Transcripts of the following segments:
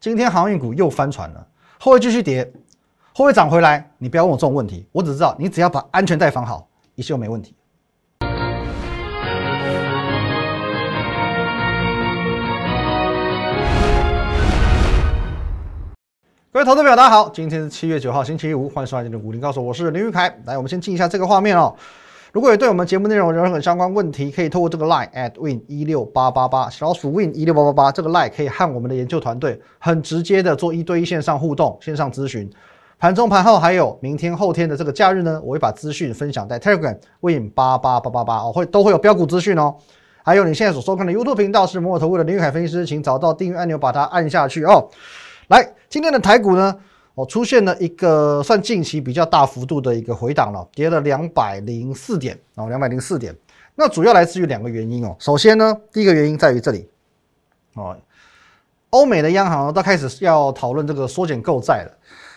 今天航运股又翻船了，会不会继续跌？会不会涨回来？你不要问我这种问题，我只知道你只要把安全带绑好，一切都没问题。各位投资朋友，大家好，今天是七月九号，星期五，欢迎收看今天的股林告诉我，我是林玉凯。来，我们先进一下这个画面哦。如果有对我们节目内容有任何相关问题，可以透过这个 line at win 一六八八八，小老鼠 win 一六八八八，这个 line 可以和我们的研究团队很直接的做一对一线上互动、线上咨询。盘中、盘后还有明天、后天的这个假日呢，我会把资讯分享在 Telegram win 八八八八八哦，会都会有标股资讯哦。还有你现在所收看的 YouTube 频道是摩尔投顾的林玉凯分析师，请找到订阅按钮，把它按下去哦。来，今天的台股呢，哦，出现了一个算近期比较大幅度的一个回档了，跌了两百零四点哦，两百零四点。那主要来自于两个原因哦。首先呢，第一个原因在于这里哦，欧美的央行都开始要讨论这个缩减购债了。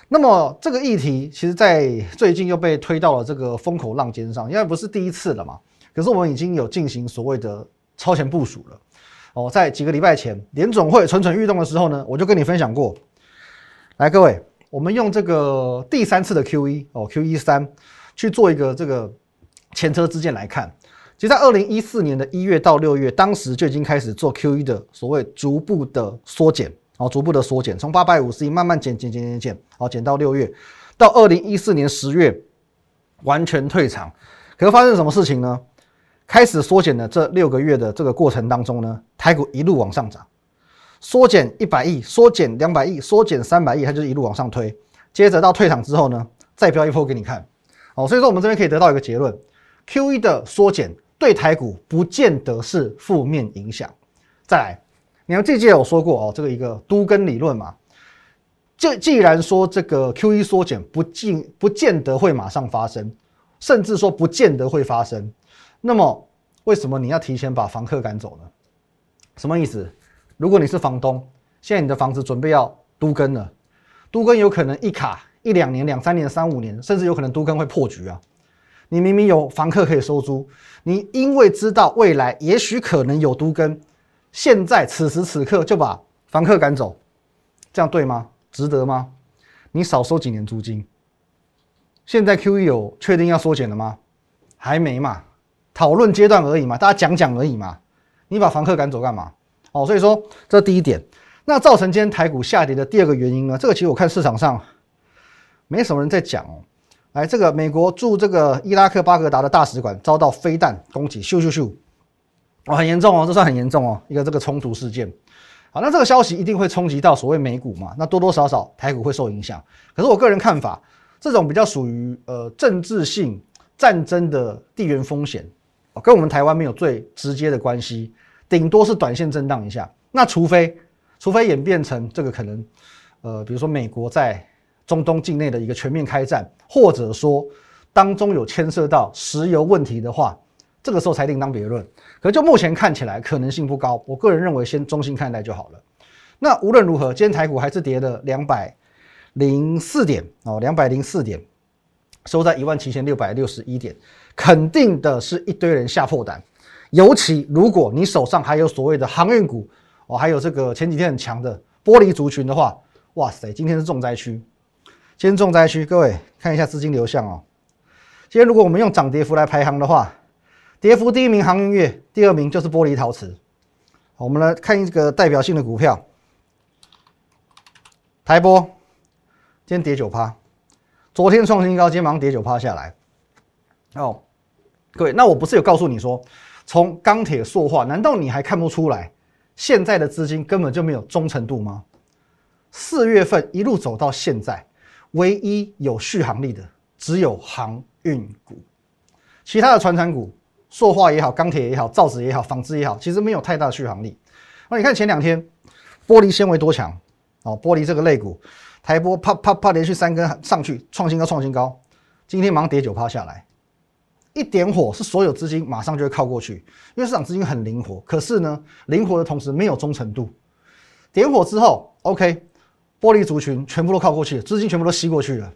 那么这个议题其实，在最近又被推到了这个风口浪尖上，因为不是第一次了嘛。可是我们已经有进行所谓的超前部署了。哦，在几个礼拜前，联总会蠢蠢欲动的时候呢，我就跟你分享过。来，各位，我们用这个第三次的 Q E 哦，Q E 三去做一个这个前车之鉴来看。其实，在二零一四年的一月到六月，当时就已经开始做 Q E 的所谓逐步的缩减，哦，逐步的缩减，从八百五十亿慢慢减减减减减，哦，减到六月，到二零一四年十月完全退场。可是发生什么事情呢？开始缩减的这六个月的这个过程当中呢，台股一路往上涨，缩减一百亿，缩减两百亿，缩减三百亿，它就是一路往上推。接着到退场之后呢，再标一波给你看。哦，所以说我们这边可以得到一个结论：Q E 的缩减对台股不见得是负面影响。再来，你要记记得我说过哦，这个一个都根理论嘛。既既然说这个 Q E 缩减不尽不见得会马上发生，甚至说不见得会发生。那么，为什么你要提前把房客赶走呢？什么意思？如果你是房东，现在你的房子准备要都更了，都更有可能一卡一两年、两三年、三五年，甚至有可能都更会破局啊！你明明有房客可以收租，你因为知道未来也许可能有都更，现在此时此刻就把房客赶走，这样对吗？值得吗？你少收几年租金？现在 Q E 有确定要缩减了吗？还没嘛。讨论阶段而已嘛，大家讲讲而已嘛。你把房客赶走干嘛？哦，所以说这第一点。那造成今天台股下跌的第二个原因呢？这个其实我看市场上没什么人在讲哦。来，这个美国驻这个伊拉克巴格达的大使馆遭到飞弹攻击，咻咻咻，哦，很严重哦，这算很严重哦，一个这个冲突事件。好，那这个消息一定会冲击到所谓美股嘛？那多多少少台股会受影响。可是我个人看法，这种比较属于呃政治性战争的地缘风险。跟我们台湾没有最直接的关系，顶多是短线震荡一下。那除非，除非演变成这个可能，呃，比如说美国在中东境内的一个全面开战，或者说当中有牵涉到石油问题的话，这个时候才另当别论。可就目前看起来可能性不高。我个人认为先中性看待就好了。那无论如何，今天台股还是跌了两百零四点哦，两百零四点，收在一万七千六百六十一点。肯定的是一堆人吓破胆，尤其如果你手上还有所谓的航运股哦，还有这个前几天很强的玻璃族群的话，哇塞，今天是重灾区。今天重灾区，各位看一下资金流向哦。今天如果我们用涨跌幅来排行的话，跌幅第一名航运业，第二名就是玻璃陶瓷。我们来看一个代表性的股票，台玻，今天跌九趴，昨天创新高，今天马上跌九趴下来。哦，各位，那我不是有告诉你说，从钢铁塑化，难道你还看不出来，现在的资金根本就没有忠诚度吗？四月份一路走到现在，唯一有续航力的只有航运股，其他的船产股，塑化也好，钢铁也好，造纸也好，纺织也好，其实没有太大的续航力。那你看前两天玻璃纤维多强哦，玻璃这个类股，台波啪啪啪连续三根上去，创新高创新高，今天忙跌九趴下来。一点火是所有资金马上就会靠过去，因为市场资金很灵活。可是呢，灵活的同时没有忠诚度。点火之后，OK，玻璃族群全部都靠过去，资金全部都吸过去了。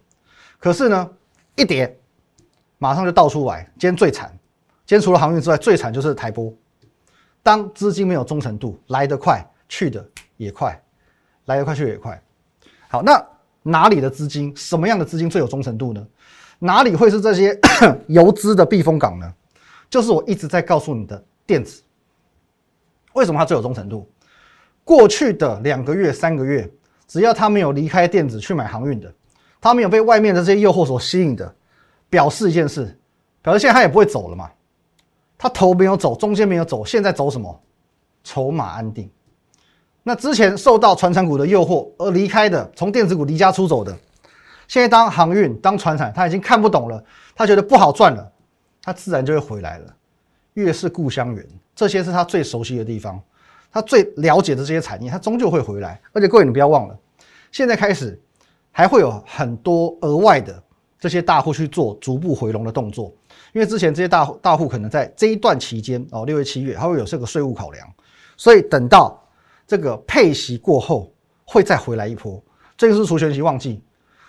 可是呢，一跌马上就倒出来。今天最惨，今天除了航运之外，最惨就是台波。当资金没有忠诚度，来得快，去的也快，来得快去也快。好，那哪里的资金，什么样的资金最有忠诚度呢？哪里会是这些 游资的避风港呢？就是我一直在告诉你的电子。为什么它最有忠诚度？过去的两个月、三个月，只要他没有离开电子去买航运的，他没有被外面的这些诱惑所吸引的，表示一件事，表示现在他也不会走了嘛。他头没有走，中间没有走，现在走什么？筹码安定。那之前受到传产股的诱惑而离开的，从电子股离家出走的，现在当航运、当船产，他已经看不懂了，他觉得不好赚了，他自然就会回来了。越是故乡远，这些是他最熟悉的地方，他最了解的这些产业，他终究会回来。而且各位，你不要忘了，现在开始还会有很多额外的这些大户去做逐步回笼的动作。因为之前这些大大户可能在这一段期间哦，六月、七月，他会有这个税务考量，所以等到这个配息过后，会再回来一波。这个是除权息旺季，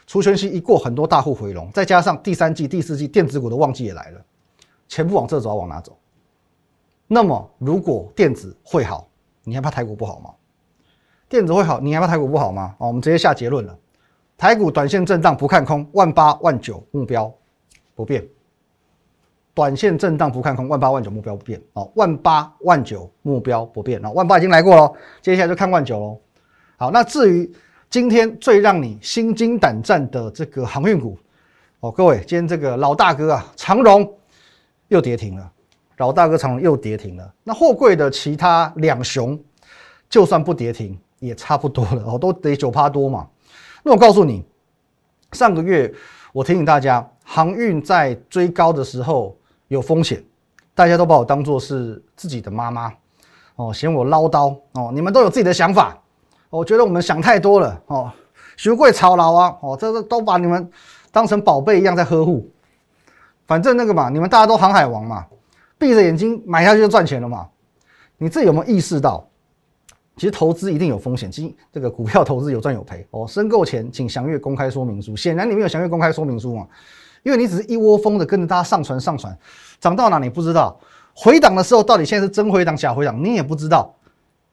除权息一过，很多大户回笼，再加上第三季、第四季电子股的旺季也来了，钱不往这走，往哪走？那么如果电子会好，你还怕台股不好吗？电子会好，你还怕台股不好吗？哦，我们直接下结论了，台股短线震荡不看空，万八万九目标不变。短线震荡不看空，万八万九目标不变哦，万八万九目标不变哦，万八已经来过了，接下来就看万九喽。好，那至于今天最让你心惊胆战的这个航运股哦，各位，今天这个老大哥啊，长荣又跌停了，老大哥长荣又跌停了。那货柜的其他两雄，就算不跌停也差不多了哦，都得九趴多嘛。那我告诉你，上个月我提醒大家，航运在追高的时候。有风险，大家都把我当做是自己的妈妈哦，嫌我唠叨哦。你们都有自己的想法，我觉得我们想太多了哦。学会操劳啊哦，这个都把你们当成宝贝一样在呵护。反正那个嘛，你们大家都航海王嘛，闭着眼睛买下去就赚钱了嘛。你自己有没有意识到，其实投资一定有风险，其实这个股票投资有赚有赔哦。申购前请详阅公开说明书，显然你没有详阅公开说明书嘛。因为你只是一窝蜂的跟着大家上船上船，涨到哪你不知道，回档的时候到底现在是真回档假回档你也不知道，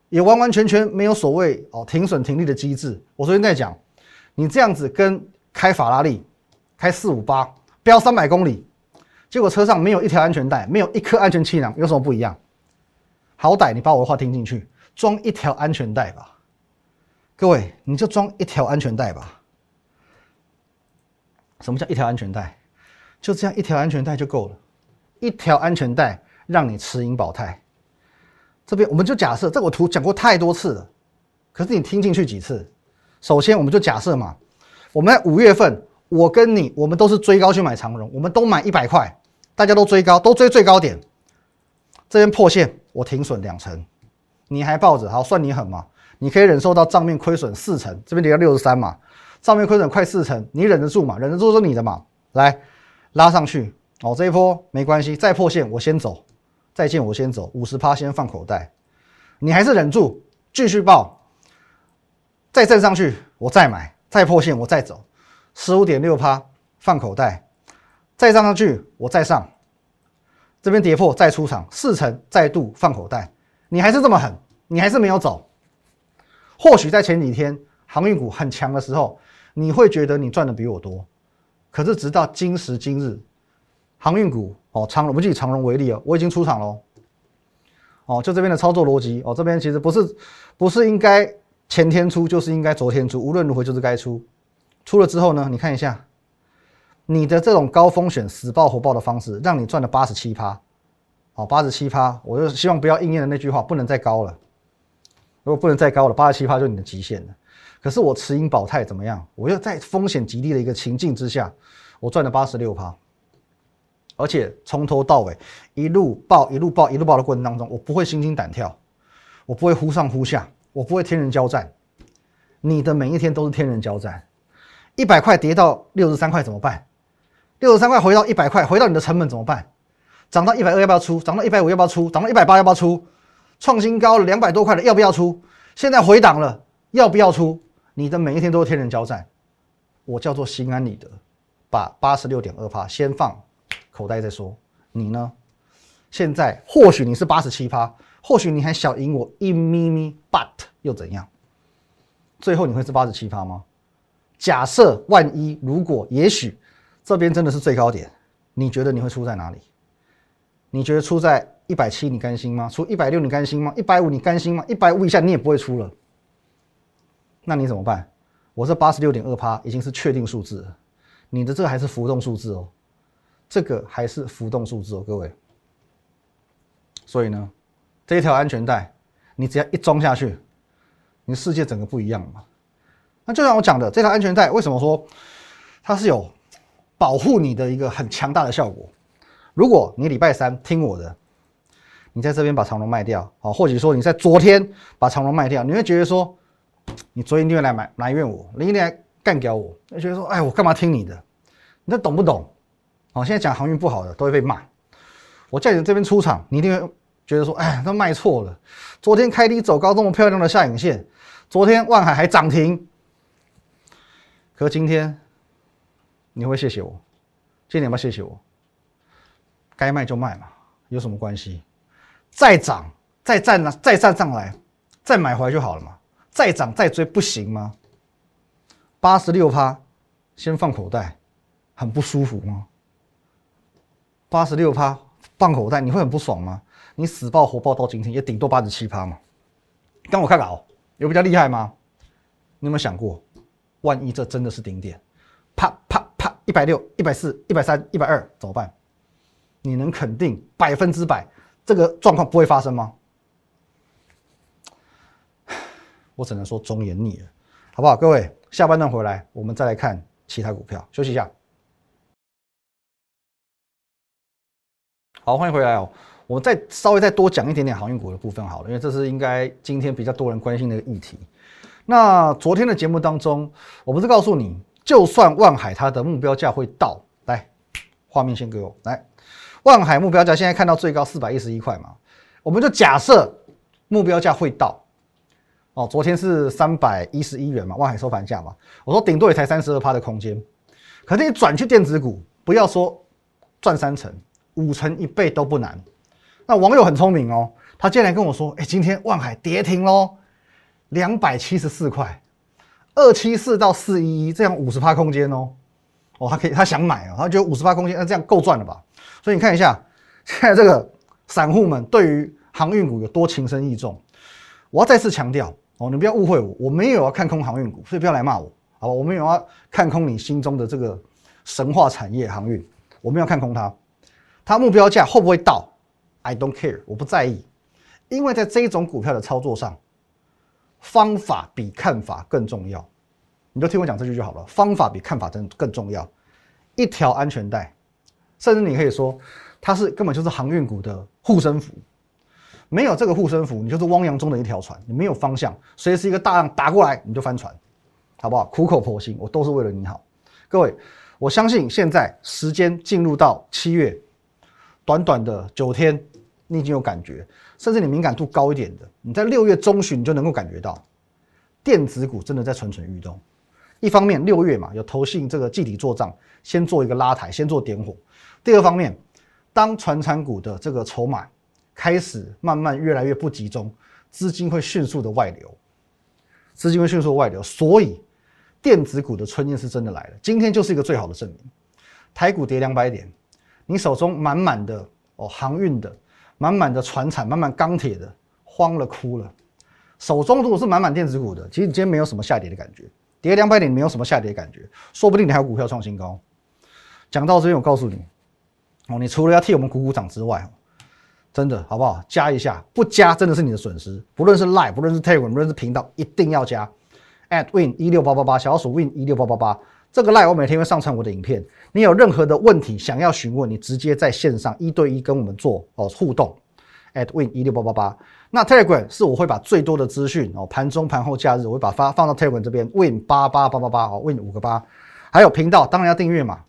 也完完全全没有所谓哦停损停利的机制。我昨天在讲，你这样子跟开法拉利开四五八飙三百公里，结果车上没有一条安全带，没有一颗安全气囊，有什么不一样？好歹你把我的话听进去，装一条安全带吧，各位你就装一条安全带吧。什么叫一条安全带？就这样一条安全带就够了，一条安全带让你持盈保泰。这边我们就假设，这我图讲过太多次了，可是你听进去几次？首先，我们就假设嘛，我们在五月份，我跟你，我们都是追高去买长荣，我们都买一百块，大家都追高，都追最高点。这边破线，我停损两成，你还抱着？好，算你狠嘛？你可以忍受到账面亏损四成，这边跌到六十三嘛？账面亏损快四成，你忍得住嘛？忍得住是你的嘛？来拉上去哦，这一波没关系，再破线我先走，再见我先走，五十趴先放口袋，你还是忍住继续报，再震上去我再买，再破线我再走，十五点六趴放口袋，再上上去我再上，这边跌破再出场四成再度放口袋，你还是这么狠，你还是没有走，或许在前几天航运股很强的时候。你会觉得你赚的比我多，可是直到今时今日，航运股哦，长，我们就以长荣为例哦，我已经出场喽。哦，就这边的操作逻辑哦，这边其实不是不是应该前天出，就是应该昨天出，无论如何就是该出。出了之后呢，你看一下，你的这种高风险死爆活爆的方式，让你赚了八十七趴，哦，八十七趴，我就希望不要应验的那句话，不能再高了。如果不能再高了，八十七趴就你的极限了。可是我持盈保泰怎么样？我又在风险极低的一个情境之下，我赚了八十六趴，而且从头到尾一路报一路报一路报的过程当中，我不会心惊胆跳，我不会忽上忽下，我不会天人交战。你的每一天都是天人交战。一百块跌到六十三块怎么办？六十三块回到一百块，回到你的成本怎么办？涨到一百二要不要出？涨到一百五要不要出？涨到一百八要不要出？创新高了两百多块了要不要出？现在回档了要不要出？你的每一天都是天人交战，我叫做心安理得，把八十六点二趴先放口袋再说。你呢？现在或许你是八十七趴，或许你还小赢我一咪咪，but 又怎样？最后你会是八十七趴吗？假设万一如果也许这边真的是最高点，你觉得你会出在哪里？你觉得出在一百七你甘心吗？出一百六你甘心吗？一百五你甘心吗？一百五以下你也不会出了，那你怎么办？我这八十六点二趴已经是确定数字了，你的这个还是浮动数字哦，这个还是浮动数字哦，各位。所以呢，这一条安全带，你只要一装下去，你世界整个不一样嘛。那就像我讲的，这条安全带为什么说它是有保护你的一个很强大的效果？如果你礼拜三听我的，你在这边把长龙卖掉，好，或者说你在昨天把长龙卖掉，你会觉得说，你昨天一定会来埋埋怨我，你一定来干掉我，你觉得说，哎，我干嘛听你的？你这懂不懂？好，现在讲航运不好的都会被骂。我叫你这边出场，你一定会觉得说，哎，都卖错了。昨天开低走高，这么漂亮的下影线，昨天万海还涨停。可今天你会谢谢我？今天你要不要谢谢我？该卖就卖嘛，有什么关系？再涨再站呢，再站上来，再买回来就好了嘛。再涨再追不行吗？八十六趴，先放口袋，很不舒服吗？八十六趴放口袋，你会很不爽吗？你死抱活抱到今天也顶多八十七趴嘛。但我看稿有比较厉害吗？你有没有想过？万一这真的是顶点，啪啪啪，一百六、一百四、一百三、一百二，怎么办？你能肯定百分之百这个状况不会发生吗？我只能说忠言逆耳，好不好？各位，下半段回来，我们再来看其他股票。休息一下。好，欢迎回来哦。我再稍微再多讲一点点航运股的部分好了，因为这是应该今天比较多人关心的一个议题。那昨天的节目当中，我不是告诉你，就算万海它的目标价会到，来，画面先给我来，万海目标价现在看到最高四百一十一块嘛，我们就假设目标价会到，哦，昨天是三百一十一元嘛，万海收盘价嘛，我说顶多也才三十二趴的空间，可是你转去电子股，不要说赚三成、五成、一倍都不难。那网友很聪明哦，他竟然跟我说，哎，今天万海跌停喽。两百七十四块，二七四到四一一，这样五十趴空间哦，哦，他可以，他想买哦，他觉得五十趴空间，那这样够赚了吧？所以你看一下，现在这个散户们对于航运股有多情深意重。我要再次强调哦，你不要误会我，我没有要看空航运股，所以不要来骂我，好吧？我没有要看空你心中的这个神话产业航运，我们要看空它，它目标价会不会到？I don't care，我不在意，因为在这一种股票的操作上。方法比看法更重要，你就听我讲这句就好了。方法比看法真更重要。一条安全带，甚至你可以说，它是根本就是航运股的护身符。没有这个护身符，你就是汪洋中的一条船，你没有方向，随时一个大浪打过来你就翻船，好不好？苦口婆心，我都是为了你好。各位，我相信现在时间进入到七月，短短的九天。你已经有感觉，甚至你敏感度高一点的，你在六月中旬你就能够感觉到，电子股真的在蠢蠢欲动。一方面，六月嘛有投信这个季底做账，先做一个拉抬，先做点火。第二方面，当传产股的这个筹码开始慢慢越来越不集中，资金会迅速的外流，资金会迅速外流，所以电子股的春天是真的来了。今天就是一个最好的证明。台股跌两百点，你手中满满的哦航运的。满满的船产，满满钢铁的，慌了哭了。手中如果是满满电子股的，其实你今天没有什么下跌的感觉，跌两百点没有什么下跌的感觉，说不定你还有股票创新高。讲到这边，我告诉你，哦，你除了要替我们鼓鼓掌之外，真的好不好？加一下，不加真的是你的损失。不论是 Live，不论是 Telegram，不论是频道，一定要加。at win 一六八八八，小鼠 win 一六八八八。这个 Live 我每天会上传我的影片，你有任何的问题想要询问，你直接在线上一对一跟我们做哦互动。at win 一六八八八，那 Telegram 是我会把最多的资讯哦，盘中、盘后、假日，我会把发放到 Telegram 这边。win 八八八八八哦，win 五个八，还有频道当然要订阅嘛。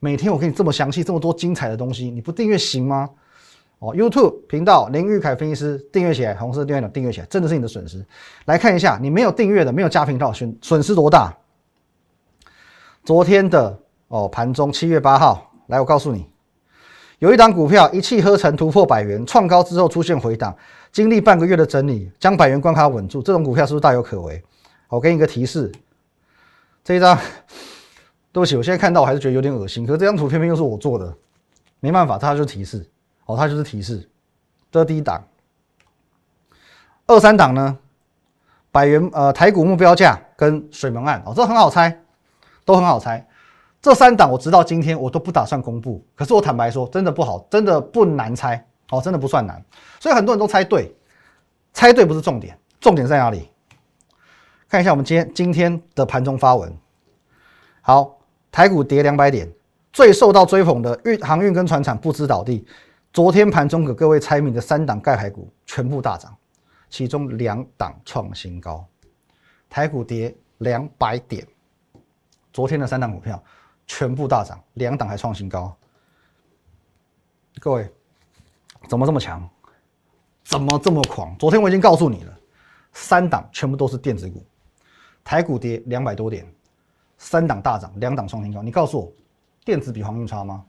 每天我给你这么详细、这么多精彩的东西，你不订阅行吗？哦，YouTube 频道林玉凯分析师订阅起来，红色订阅钮订阅起来，真的是你的损失。来看一下，你没有订阅的，没有加频道，损损失多大？昨天的哦，盘中七月八号，来，我告诉你，有一档股票一气呵成突破百元，创高之后出现回档，经历半个月的整理，将百元关卡稳住，这种股票是不是大有可为？我给你一个提示，这一张，对不起，我现在看到我还是觉得有点恶心。可是这张图偏偏又是我做的，没办法，它就是提示，哦，它就是提示。这第一档，二三档呢，百元呃台股目标价跟水门案，哦，这很好猜，都很好猜。这三档我直到今天我都不打算公布，可是我坦白说，真的不好，真的不难猜，哦，真的不算难，所以很多人都猜对，猜对不是重点，重点在哪里？看一下我们今天今天的盘中发文，好，台股跌两百点，最受到追捧的运航运跟船产不知倒地。昨天盘中给各位猜谜的三档盖牌股全部大涨，其中两档创新高，台股跌两百点，昨天的三档股票全部大涨，两档还创新高。各位怎么这么强？怎么这么狂？昨天我已经告诉你了，三档全部都是电子股，台股跌两百多点，三档大涨，两档创新高。你告诉我，电子比航运差吗？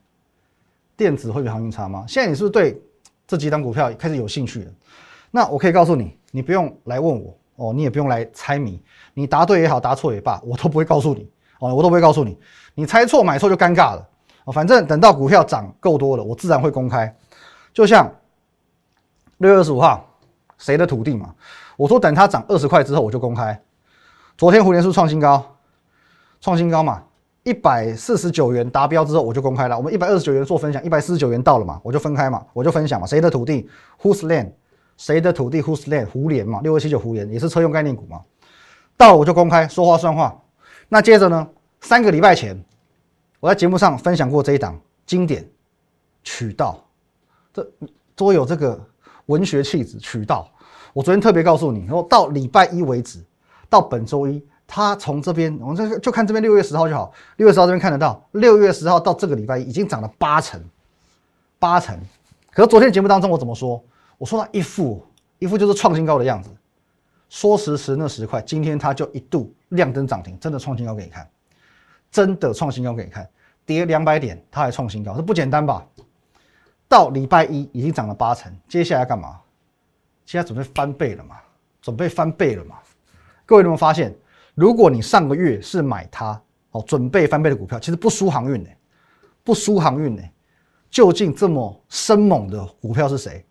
电子会比航运差吗？现在你是不是对这几档股票开始有兴趣了？那我可以告诉你，你不用来问我哦，你也不用来猜谜，你答对也好，答错也罢，我都不会告诉你哦，我都不会告诉你。你猜错买错就尴尬了哦。反正等到股票涨够多了，我自然会公开。就像六月二十五号谁的土地嘛，我说等它涨二十块之后我就公开。昨天蝴蝶树创新高，创新高嘛。一百四十九元达标之后，我就公开了。我们一百二十九元做分享，一百四十九元到了嘛，我就分开嘛，我就分享嘛。谁的土地？Whose land？谁的土地？Whose land？胡联嘛，六二七九胡联也是车用概念股嘛。到了我就公开，说话算话。那接着呢？三个礼拜前，我在节目上分享过这一档经典渠道，这多有这个文学气质。渠道，我昨天特别告诉你，然后到礼拜一为止，到本周一。它从这边，我们这就看这边六月十号就好。六月十号这边看得到，六月十号到这个礼拜已经涨了八成，八成。可是昨天节目当中我怎么说？我说它一副一副就是创新高的样子，说时迟那时快，今天它就一度亮灯涨停，真的创新高给你看，真的创新高给你看，跌两百点它还创新高，这不简单吧？到礼拜一已经涨了八成，接下来干嘛？现在准备翻倍了嘛？准备翻倍了嘛？各位有没有发现？如果你上个月是买它哦，准备翻倍的股票，其实不输航运呢，不输航运呢。究竟这么生猛的股票是谁？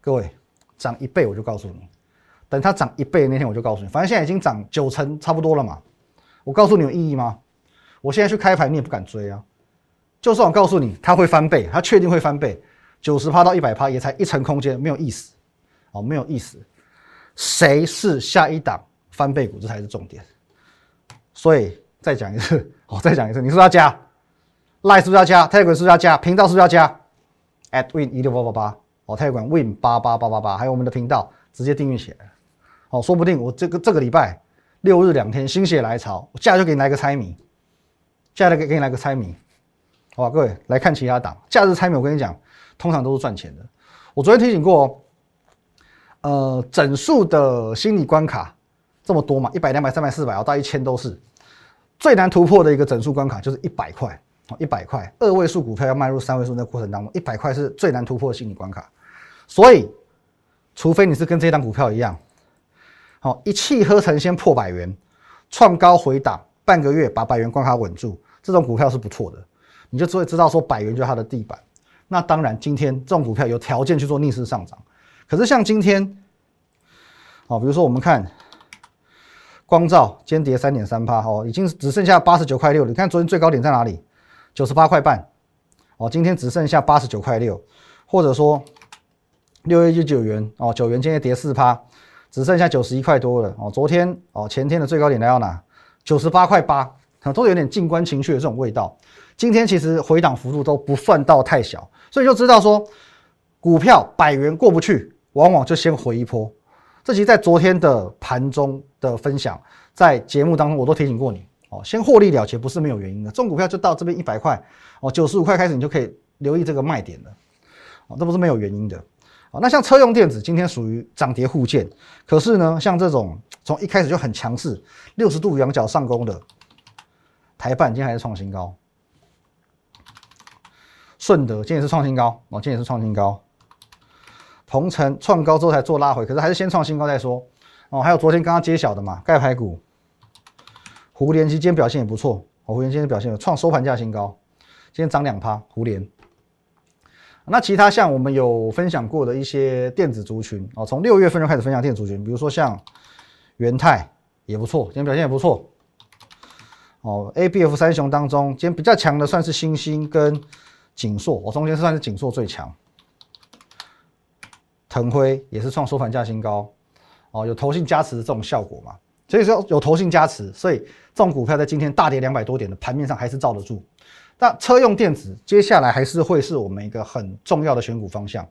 各位，涨一倍我就告诉你，等它涨一倍那天我就告诉你。反正现在已经涨九成差不多了嘛，我告诉你有意义吗？我现在去开盘你也不敢追啊。就算我告诉你它会翻倍，它确定会翻倍，九十趴到一百趴也才一层空间，没有意思哦，没有意思。谁是下一档翻倍股？这才是重点。所以再讲一次，我 再讲一次，你是不是要加？Line 是不是要加 tiger 是不是要加？频道是不是要加？at win 一六八八八哦，Telegram win 八八八八八，还有我们的频道直接订阅起来。哦，说不定我这个这个礼拜六日两天心血来潮，我假日就给你来个猜谜，假日给给你来个猜谜，好吧？各位来看其他档，假日猜谜，我跟你讲，通常都是赚钱的。我昨天提醒过，呃，整数的心理关卡这么多嘛，一百、两百、三百、四百哦，到一千都是。最难突破的一个整数关卡就是一百块哦，一百块二位数股票要迈入三位数那过程当中，一百块是最难突破的心理关卡。所以，除非你是跟这档股票一样，好一气呵成先破百元，创高回档，半个月把百元关卡稳住，这种股票是不错的，你就只会知道说百元就是它的地板。那当然，今天这种股票有条件去做逆势上涨，可是像今天，好，比如说我们看。光照间跌三点三趴，哦，已经只剩下八十九块六。你看昨天最高点在哪里？九十八块半，哦，今天只剩下八十九块六，或者说六月一九元，哦，九元今天跌四趴，只剩下九十一块多了，哦，昨天哦前天的最高点来到哪？九十八块八，都有点静观情绪的这种味道。今天其实回档幅度都不算到太小，所以就知道说股票百元过不去，往往就先回一波。这其实在昨天的盘中的分享，在节目当中我都提醒过你哦，先获利了结不是没有原因的。中股票就到这边一百块哦，九十五块开始你就可以留意这个卖点了哦，这不是没有原因的哦。那像车用电子今天属于涨跌互见，可是呢，像这种从一开始就很强势，六十度仰角上攻的台半今天还是创新高，顺德今天也是创新高哦，今天也是创新高。鹏程创高之后才做拉回，可是还是先创新高再说哦。还有昨天刚刚揭晓的嘛，钙牌股胡联今天表现也不错，哦，胡联今天表现创收盘价新高，今天涨两趴，胡联。那其他像我们有分享过的一些电子族群哦，从六月份就开始分享电子族群，比如说像元泰也不错，今天表现也不错。哦，A、B、F 三雄当中，今天比较强的算是星星跟锦硕，我中间算是锦硕最强。腾辉也是创收盘价新高，哦，有投信加持的这种效果嘛？所以说有投信加持，所以这种股票在今天大跌两百多点的盘面上还是罩得住。那车用电子接下来还是会是我们一个很重要的选股方向，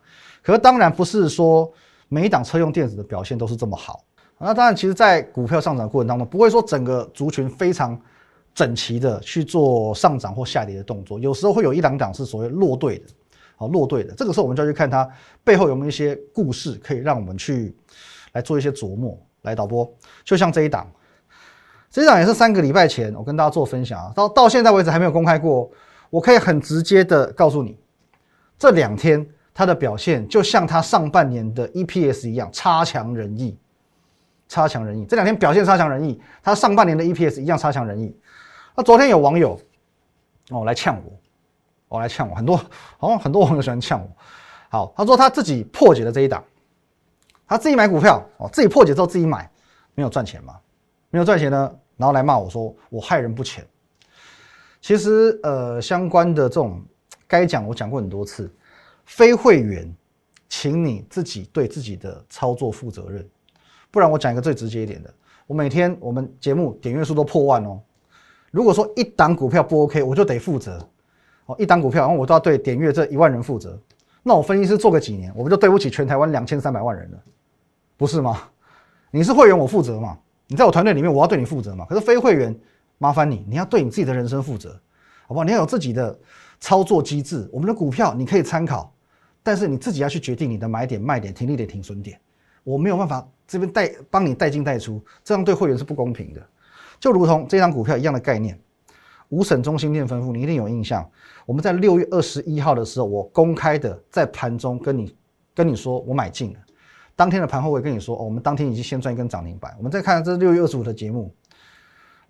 可是当然不是说每一档车用电子的表现都是这么好。那当然，其实，在股票上涨过程当中，不会说整个族群非常整齐的去做上涨或下跌的动作，有时候会有一两档是所谓落队的，好落队的。这个时候我们就要去看它背后有没有一些故事，可以让我们去来做一些琢磨。来导播，就像这一档。这档也是三个礼拜前我跟大家做分享啊，到到现在为止还没有公开过。我可以很直接的告诉你，这两天它的表现就像它上半年的 EPS 一样差强人意，差强人意。这两天表现差强人意，它上半年的 EPS 一样差强人意。那昨天有网友哦来呛我，我来呛我，很多好像很多网友喜欢呛我。好，他说他自己破解了这一档，他自己买股票哦，自己破解之后自己买，没有赚钱吗？没有赚钱呢，然后来骂我说我害人不浅。其实呃，相关的这种该讲我讲过很多次，非会员，请你自己对自己的操作负责任。不然我讲一个最直接一点的，我每天我们节目点阅数都破万哦。如果说一档股票不 OK，我就得负责哦。一档股票，然后我都要对点阅这一万人负责。那我分析师做个几年，我不就对不起全台湾两千三百万人了，不是吗？你是会员，我负责嘛？你在我团队里面，我要对你负责嘛？可是非会员，麻烦你，你要对你自己的人生负责，好不好？你要有自己的操作机制。我们的股票你可以参考，但是你自己要去决定你的买点、卖点、停利点、停损点。我没有办法这边带帮你带进带出，这样对会员是不公平的。就如同这张股票一样的概念，五省中心店分布，你一定有印象。我们在六月二十一号的时候，我公开的在盘中跟你跟你说我买进了。当天的盘后，我也跟你说，哦，我们当天已经先赚一根涨停板。我们再看这六月二十五的节目，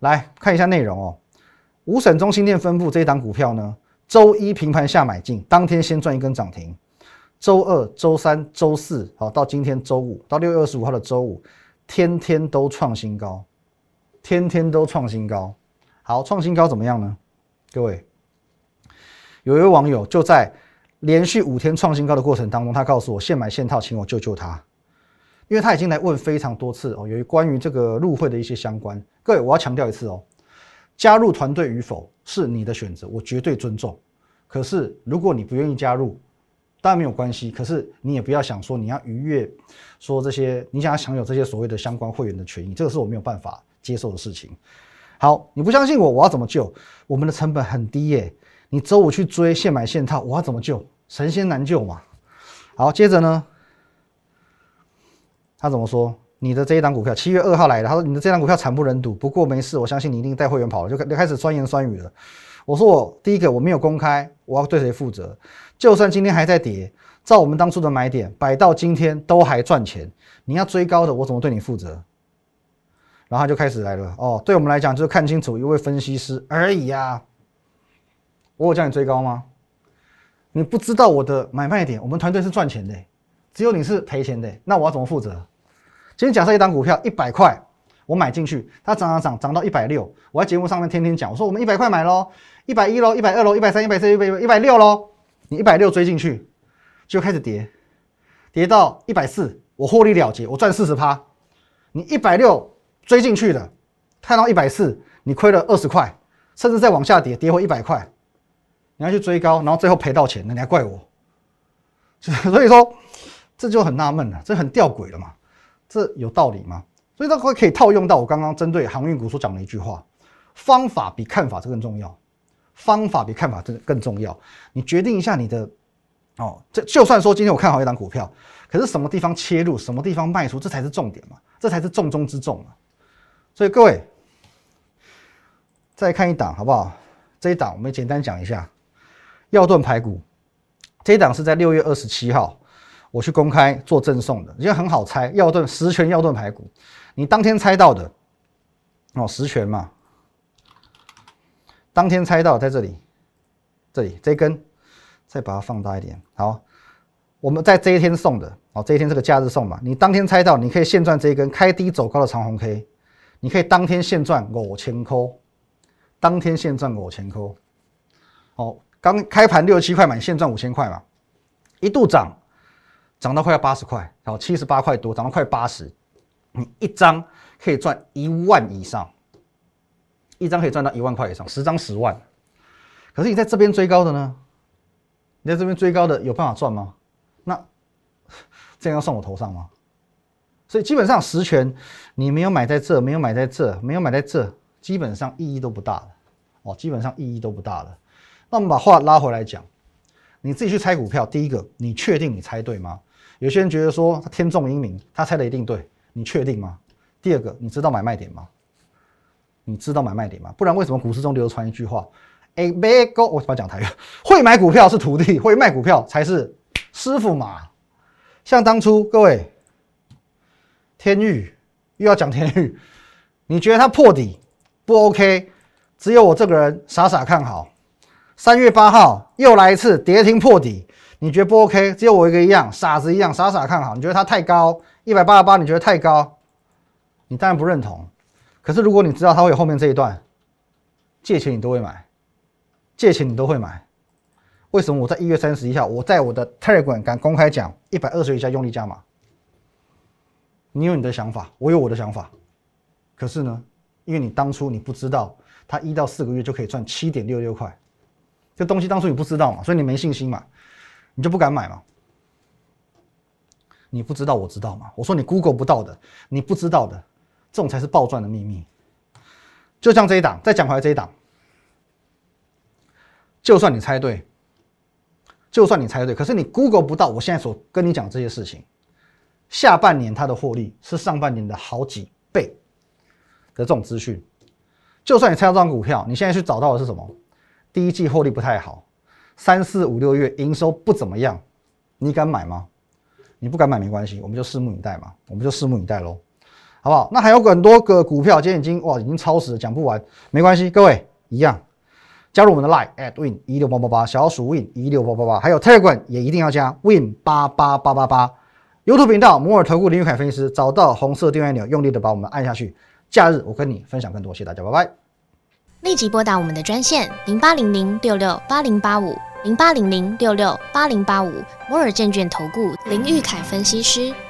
来看一下内容哦。五省中心店分布这一档股票呢，周一平盘下买进，当天先赚一根涨停。周二、周三、周四，好，到今天周五，到六月二十五号的周五，天天都创新高，天天都创新高。好，创新高怎么样呢？各位，有一位网友就在连续五天创新高的过程当中，他告诉我现买现套，请我救救他。因为他已经来问非常多次哦，由于关于这个入会的一些相关，各位我要强调一次哦，加入团队与否是你的选择，我绝对尊重。可是如果你不愿意加入，当然没有关系。可是你也不要想说你要逾越，说这些你想要享有这些所谓的相关会员的权益，这个是我没有办法接受的事情。好，你不相信我，我要怎么救？我们的成本很低耶，你周五去追现买现套，我要怎么救？神仙难救嘛。好，接着呢？他怎么说？你的这一档股票七月二号来的，他说你的这档股票惨不忍睹。不过没事，我相信你一定带会员跑了，就就开始酸言酸语了。我说我第一个我没有公开，我要对谁负责？就算今天还在跌，照我们当初的买点摆到今天都还赚钱，你要追高的，我怎么对你负责？然后他就开始来了。哦，对我们来讲就是看清楚一位分析师而已呀。我有叫你追高吗？你不知道我的买卖点，我们团队是赚钱的，只有你是赔钱的，那我要怎么负责？今天假设一档股票一百块，我买进去，它涨涨涨涨到一百六，我在节目上面天天讲，我说我们一百块买喽，一百一喽，一百二喽，一百三、一百四、一百一百六喽，你一百六追进去，就开始跌，跌到一百四，我获利了结，我赚四十趴。你一百六追进去的，看到一百四，你亏了二十块，甚至再往下跌，跌回一百块，你要去追高，然后最后赔到钱，那你还怪我？所以说这就很纳闷了，这很吊诡了嘛。这有道理吗？所以它会可以套用到我刚刚针对航运股所讲的一句话：方法比看法这更重要。方法比看法这更重要。你决定一下你的哦，这就算说今天我看好一档股票，可是什么地方切入，什么地方卖出，这才是重点嘛，这才是重中之重嘛。所以各位再看一档好不好？这一档我们简单讲一下，药盾排骨。这一档是在六月二十七号。我去公开做赠送的，因为很好猜，药盾十全药盾排骨，你当天猜到的哦，十全嘛，当天猜到在这里，这里这一根，再把它放大一点。好，我们在这一天送的，哦，这一天这个假日送嘛，你当天猜到，你可以现赚这一根开低走高的长红 K，你可以当天现赚五千块，当天现赚五千块。哦，刚开盘六七块嘛，现赚五千块嘛，一度涨，涨到快要八十块，好，七十八块多，涨到快八十，你一张可以赚一万以上。一张可以赚到一万块以上，十张十万。可是你在这边追高的呢？你在这边追高的有办法赚吗？那 这样要算我头上吗？所以基本上十权你没有买在这，没有买在这，没有买在这，基本上意义都不大了。哦，基本上意义都不大了。那我们把话拉回来讲，你自己去猜股票，第一个，你确定你猜对吗？有些人觉得说他天纵英明，他猜的一定对，你确定吗？第二个，你知道买卖点吗？你知道买卖点吗？不然为什么股市中流传一句话？哎，别狗，我怎么讲台语？会买股票是徒弟，会卖股票才是师傅嘛。像当初各位，天域又要讲天域，你觉得它破底不 OK？只有我这个人傻傻看好。三月八号又来一次跌停破底，你觉得不 OK？只有我一个一样傻子一样傻傻看好。你觉得它太高，一百八十八，你觉得太高？你当然不认同。可是，如果你知道它会有后面这一段，借钱你都会买，借钱你都会买。为什么我在一月三十一号，我在我的 Telegram 敢公开讲一百二十以下用力加码？你有你的想法，我有我的想法。可是呢，因为你当初你不知道它一到四个月就可以赚七点六六块，这东西当初你不知道嘛，所以你没信心嘛，你就不敢买吗。你不知道，我知道嘛。我说你 Google 不到的，你不知道的。这种才是暴赚的秘密。就像这一档，再讲回来这一档，就算你猜对，就算你猜对，可是你 Google 不到我现在所跟你讲这些事情，下半年它的获利是上半年的好几倍的这种资讯。就算你猜到这张股票，你现在去找到的是什么？第一季获利不太好，三四五六月营收不怎么样，你敢买吗？你不敢买没关系，我们就拭目以待嘛，我们就拭目以待喽。好不好？那还有很多个股票，今天已经哇，已经超时了，讲不完，没关系，各位一样加入我们的 Line at win 一六八八八，小鼠 win 一六八八八，还有 Telegram 也一定要加 win 八八八八八，YouTube 频道摩尔投顾林玉凯分析师，找到红色订阅按钮，用力的把我们按下去。假日我跟你分享更多，谢谢大家，拜拜。立即拨打我们的专线零八零零六六八零八五零八零零六六八零八五摩尔证券投顾林玉凯分析师。